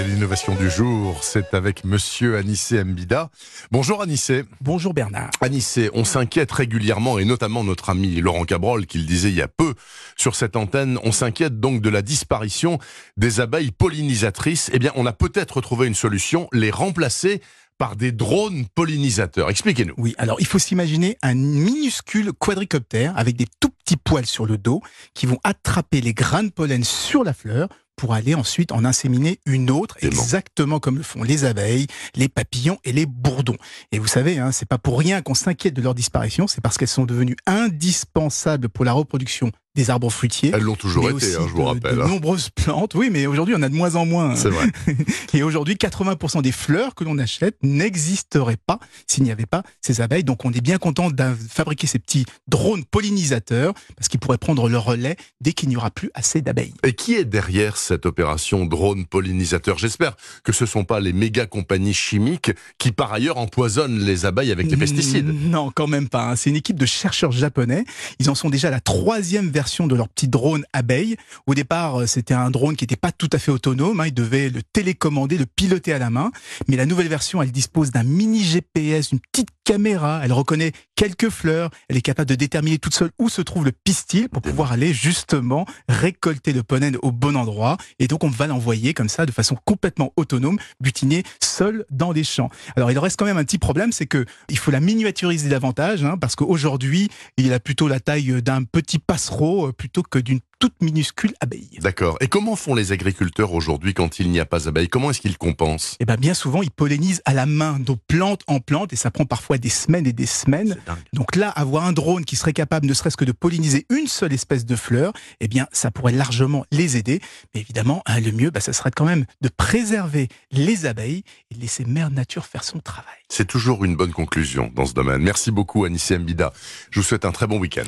et l'innovation du jour, c'est avec monsieur Anissé Mbida. Bonjour Anissé. Bonjour Bernard. Anissé, on s'inquiète régulièrement, et notamment notre ami Laurent Cabrol, qui le disait il y a peu sur cette antenne, on s'inquiète donc de la disparition des abeilles pollinisatrices. Eh bien, on a peut-être trouvé une solution, les remplacer par des drones pollinisateurs. Expliquez-nous. Oui, alors il faut s'imaginer un minuscule quadricoptère avec des tout petits poils sur le dos qui vont attraper les grains de pollen sur la fleur pour aller ensuite en inséminer une autre, exactement comme le font les abeilles, les papillons et les bourdons. Et vous savez, hein, c'est pas pour rien qu'on s'inquiète de leur disparition, c'est parce qu'elles sont devenues indispensables pour la reproduction des arbres fruitiers. Elles l'ont toujours été, hein, je vous rappelle. De, hein. nombreuses plantes, oui, mais aujourd'hui on a de moins en moins. C'est vrai. Et aujourd'hui, 80% des fleurs que l'on achète n'existeraient pas s'il n'y avait pas ces abeilles. Donc on est bien content de fabriquer ces petits drones pollinisateurs parce qu'ils pourraient prendre le relais dès qu'il n'y aura plus assez d'abeilles. Et qui est derrière cette opération drone pollinisateur J'espère que ce ne sont pas les méga compagnies chimiques qui par ailleurs empoisonnent les abeilles avec les pesticides. Non, quand même pas. Hein. C'est une équipe de chercheurs japonais. Ils en sont déjà à la troisième version de leur petit drone abeille. Au départ, euh, c'était un drone qui n'était pas tout à fait autonome. Hein. Ils devaient le télécommander, le piloter à la main. Mais la nouvelle version, elle dispose d'un mini GPS, une petite caméra. Elle reconnaît quelques fleurs. Elle est capable de déterminer toute seule où se trouve le pistil pour pouvoir aller justement récolter le pollen au bon endroit. Et donc, on va l'envoyer comme ça, de façon complètement autonome, butiner seul dans les champs. Alors, il reste quand même un petit problème, c'est que il faut la miniaturiser davantage, hein, parce qu'aujourd'hui, il a plutôt la taille d'un petit passereau euh, plutôt que d'une toute minuscule abeille. D'accord. Et comment font les agriculteurs aujourd'hui quand il n'y a pas d'abeilles Comment est-ce qu'ils compensent? Eh bien, bien souvent, ils pollinisent à la main, de plante en plante, et ça prend parfois des semaines et des semaines. Donc là, avoir un drone qui serait capable ne serait-ce que de polliniser une seule espèce de fleur, eh bien, ça pourrait largement les aider. Mais évidemment, hein, le mieux, bah, ça serait quand même de préserver les abeilles et de laisser Mère Nature faire son travail. C'est toujours une bonne conclusion dans ce domaine. Merci beaucoup, Anissé Mbida. Je vous souhaite un très bon week-end.